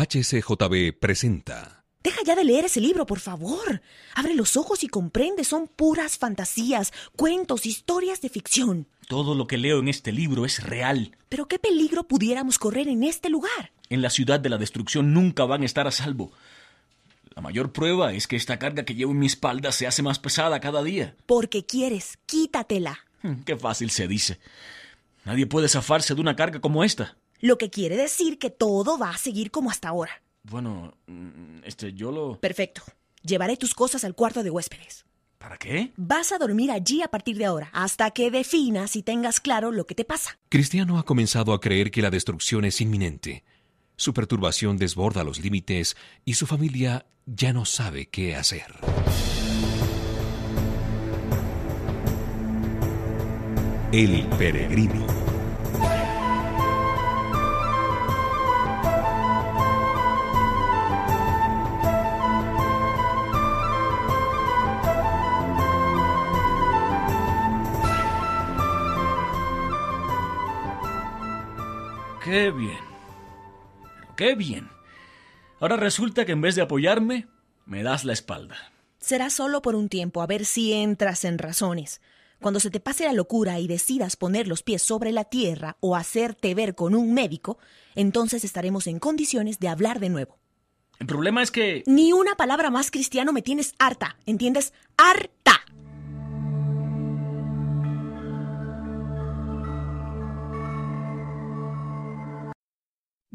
XSJB presenta. Deja ya de leer ese libro, por favor. Abre los ojos y comprende, son puras fantasías, cuentos, historias de ficción. Todo lo que leo en este libro es real. Pero ¿qué peligro pudiéramos correr en este lugar? En la ciudad de la destrucción nunca van a estar a salvo. La mayor prueba es que esta carga que llevo en mi espalda se hace más pesada cada día. Porque quieres, quítatela. Qué fácil se dice. Nadie puede zafarse de una carga como esta. Lo que quiere decir que todo va a seguir como hasta ahora. Bueno, mm, este, yo lo... Perfecto. Llevaré tus cosas al cuarto de huéspedes. ¿Para qué? Vas a dormir allí a partir de ahora, hasta que definas y tengas claro lo que te pasa. Cristiano ha comenzado a creer que la destrucción es inminente. Su perturbación desborda los límites y su familia ya no sabe qué hacer. El peregrino. Qué bien. Pero qué bien. Ahora resulta que en vez de apoyarme, me das la espalda. Será solo por un tiempo, a ver si entras en razones. Cuando se te pase la locura y decidas poner los pies sobre la tierra o hacerte ver con un médico, entonces estaremos en condiciones de hablar de nuevo. El problema es que... Ni una palabra más cristiano me tienes harta, ¿entiendes? ¡Harta!